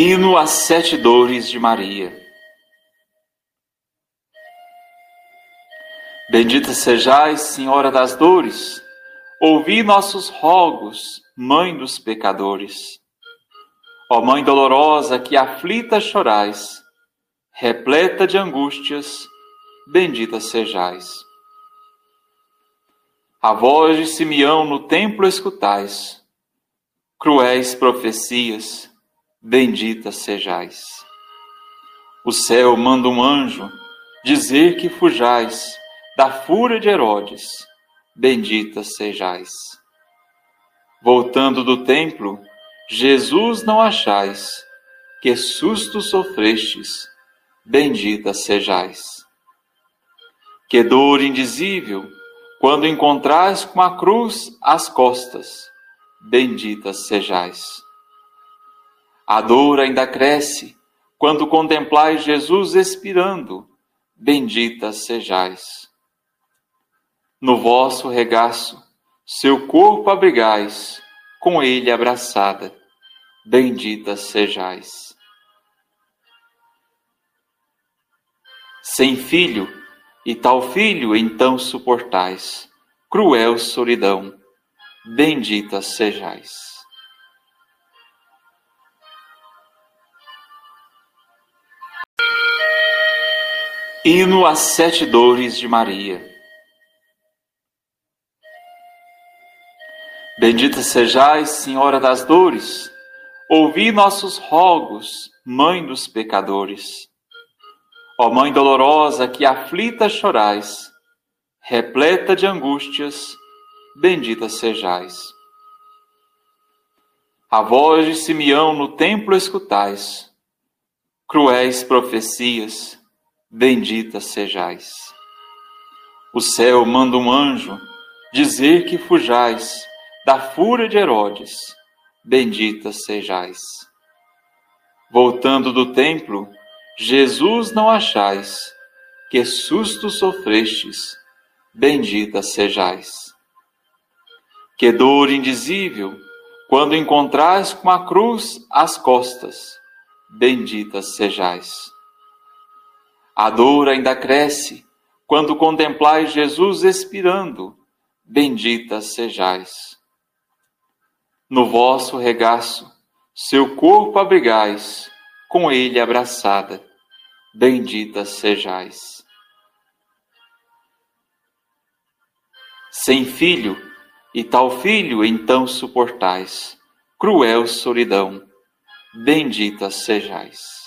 Hino às Sete Dores de Maria. Bendita sejais, Senhora das Dores, ouvi nossos rogos, Mãe dos pecadores. Ó Mãe dolorosa que aflita chorais, repleta de angústias, bendita sejais. A voz de Simeão no templo escutais, cruéis profecias, bendita sejais. O céu manda um anjo dizer que fujais da fúria de Herodes, bendita sejais. Voltando do templo, Jesus não achais, que susto sofrestes, bendita sejais. Que dor indizível, quando encontrais com a cruz as costas, bendita sejais. A dor ainda cresce quando contemplais Jesus expirando, bendita sejais. No vosso regaço, seu corpo abrigais, com ele abraçada, bendita sejais. Sem filho, e tal filho então suportais, cruel solidão, bendita sejais. Hino às Sete Dores de Maria. Bendita sejais, Senhora das Dores, ouvi nossos rogos, Mãe dos pecadores. Ó Mãe dolorosa que aflita chorais, repleta de angústias, bendita sejais. A voz de Simeão no templo escutais, cruéis profecias, bendita sejais. O céu manda um anjo dizer que fujais da fúria de Herodes, bendita sejais. Voltando do templo, Jesus não achais, que susto sofrestes, bendita sejais. Que dor indizível, quando encontrais com a cruz as costas, bendita sejais a dor ainda cresce quando contemplais Jesus expirando, bendita sejais. No vosso regaço, seu corpo abrigais, com ele abraçada, bendita sejais. Sem filho, e tal filho então suportais, cruel solidão, bendita sejais.